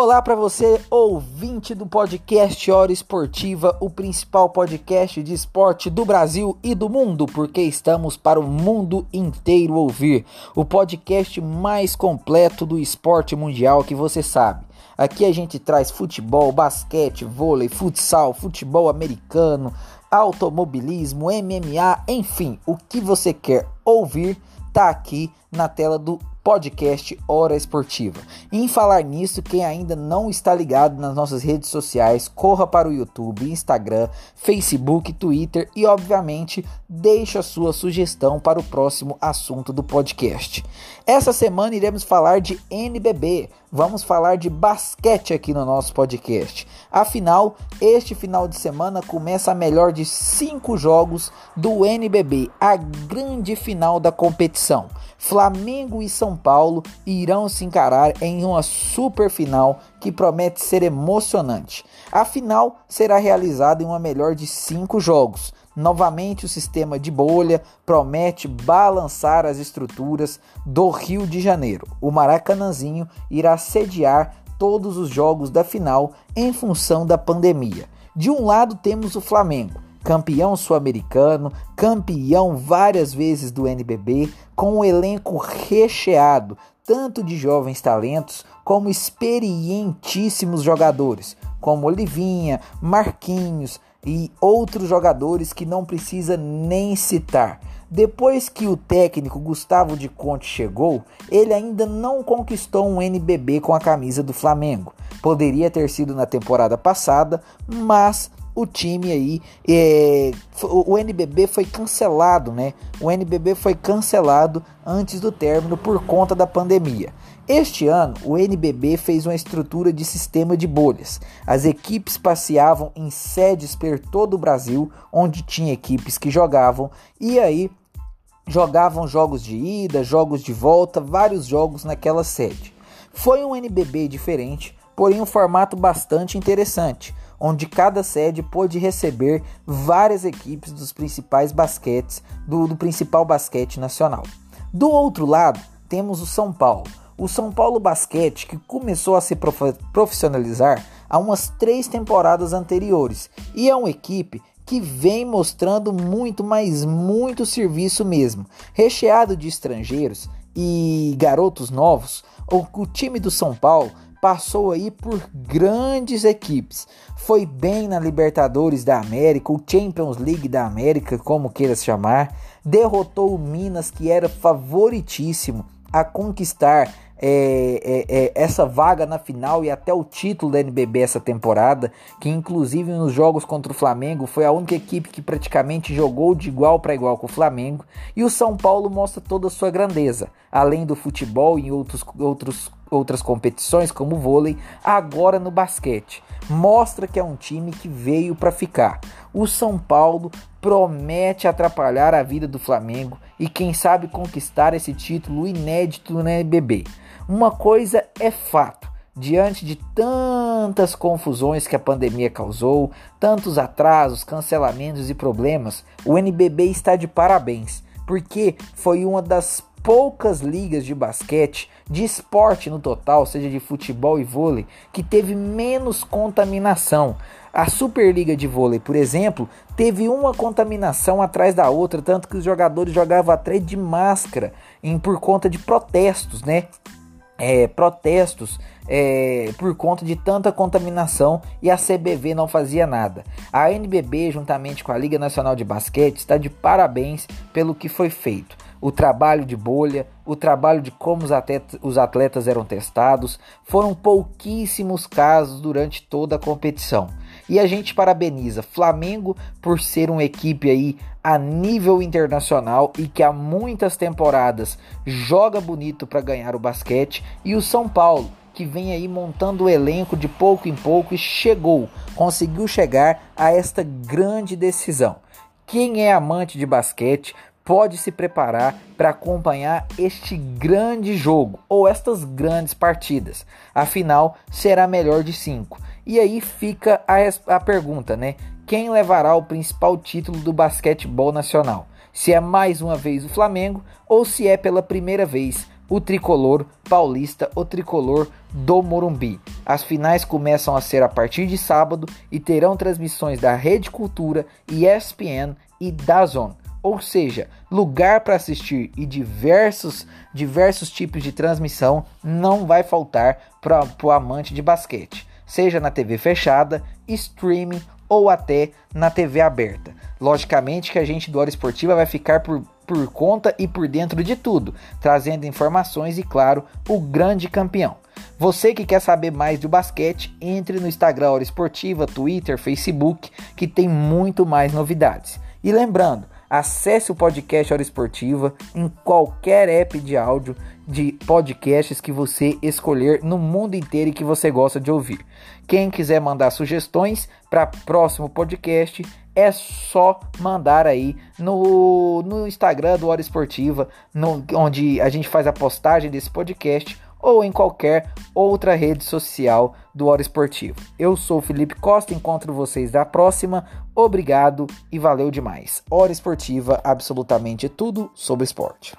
Olá para você, ouvinte do podcast Hora Esportiva, o principal podcast de esporte do Brasil e do mundo, porque estamos para o mundo inteiro ouvir. O podcast mais completo do esporte mundial que você sabe. Aqui a gente traz futebol, basquete, vôlei, futsal, futebol americano, automobilismo, MMA, enfim, o que você quer ouvir tá aqui na tela do podcast Hora Esportiva. E em falar nisso, quem ainda não está ligado nas nossas redes sociais, corra para o YouTube, Instagram, Facebook, Twitter e, obviamente, deixe a sua sugestão para o próximo assunto do podcast. Essa semana iremos falar de NBB, vamos falar de basquete aqui no nosso podcast. Afinal, este final de semana começa a melhor de cinco jogos do NBB, a grande final da competição. Flamengo e São Paulo irão se encarar em uma super final que promete ser emocionante. A final será realizada em uma melhor de cinco jogos. Novamente, o sistema de bolha promete balançar as estruturas do Rio de Janeiro. O Maracanãzinho irá sediar todos os jogos da final em função da pandemia. De um lado, temos o Flamengo campeão sul-americano, campeão várias vezes do NBB, com um elenco recheado, tanto de jovens talentos como experientíssimos jogadores, como Olivinha, Marquinhos e outros jogadores que não precisa nem citar. Depois que o técnico Gustavo de Conte chegou, ele ainda não conquistou um NBB com a camisa do Flamengo. Poderia ter sido na temporada passada, mas o time aí, é, o NBB foi cancelado, né? O NBB foi cancelado antes do término por conta da pandemia. Este ano, o NBB fez uma estrutura de sistema de bolhas. As equipes passeavam em sedes por todo o Brasil, onde tinha equipes que jogavam, e aí jogavam jogos de ida, jogos de volta, vários jogos naquela sede. Foi um NBB diferente, porém um formato bastante interessante onde cada sede pôde receber várias equipes dos principais basquetes do, do principal basquete nacional. Do outro lado, temos o São Paulo. O São Paulo Basquete, que começou a se profissionalizar há umas três temporadas anteriores, e é uma equipe que vem mostrando muito, mas muito serviço mesmo. Recheado de estrangeiros e garotos novos, o, o time do São Paulo passou aí por grandes equipes. Foi bem na Libertadores da América, o Champions League da América, como queira se chamar. Derrotou o Minas, que era favoritíssimo a conquistar é, é, é, essa vaga na final e até o título da NBB essa temporada, que inclusive nos jogos contra o Flamengo foi a única equipe que praticamente jogou de igual para igual com o Flamengo. E o São Paulo mostra toda a sua grandeza, além do futebol e outros, outros outras competições como o vôlei, agora no basquete. Mostra que é um time que veio para ficar. O São Paulo promete atrapalhar a vida do Flamengo e quem sabe conquistar esse título inédito na NBB. Uma coisa é fato, diante de tantas confusões que a pandemia causou, tantos atrasos, cancelamentos e problemas, o NBB está de parabéns, porque foi uma das poucas ligas de basquete, de esporte no total, seja de futebol e vôlei, que teve menos contaminação. A Superliga de Vôlei, por exemplo, teve uma contaminação atrás da outra, tanto que os jogadores jogavam atrás de máscara em, por conta de protestos, né? É, protestos é, por conta de tanta contaminação e a CBV não fazia nada. A NBB, juntamente com a Liga Nacional de Basquete, está de parabéns pelo que foi feito o trabalho de bolha, o trabalho de como os atletas, os atletas eram testados. Foram pouquíssimos casos durante toda a competição. E a gente parabeniza Flamengo por ser uma equipe aí a nível internacional e que há muitas temporadas joga bonito para ganhar o basquete e o São Paulo que vem aí montando o elenco de pouco em pouco e chegou, conseguiu chegar a esta grande decisão. Quem é amante de basquete pode se preparar para acompanhar este grande jogo ou estas grandes partidas. Afinal, será melhor de cinco. E aí fica a, a pergunta, né? Quem levará o principal título do basquetebol nacional? Se é mais uma vez o Flamengo ou se é pela primeira vez o tricolor paulista, o tricolor do Morumbi. As finais começam a ser a partir de sábado e terão transmissões da Rede Cultura, ESPN e Dazon. Ou seja, lugar para assistir e diversos, diversos tipos de transmissão não vai faltar para o amante de basquete, seja na TV fechada, streaming ou até na TV aberta. Logicamente que a gente do Hora Esportiva vai ficar por, por conta e por dentro de tudo, trazendo informações e, claro, o grande campeão. Você que quer saber mais do basquete, entre no Instagram Hora Esportiva, Twitter, Facebook, que tem muito mais novidades. E lembrando, acesse o podcast Hora Esportiva em qualquer app de áudio de podcasts que você escolher no mundo inteiro e que você gosta de ouvir. Quem quiser mandar sugestões para próximo podcast, é só mandar aí no, no Instagram do Hora Esportiva, no, onde a gente faz a postagem desse podcast ou em qualquer outra rede social do Hora Esportivo. Eu sou Felipe Costa, encontro vocês da próxima. Obrigado e valeu demais. Hora Esportiva, absolutamente tudo sobre esporte.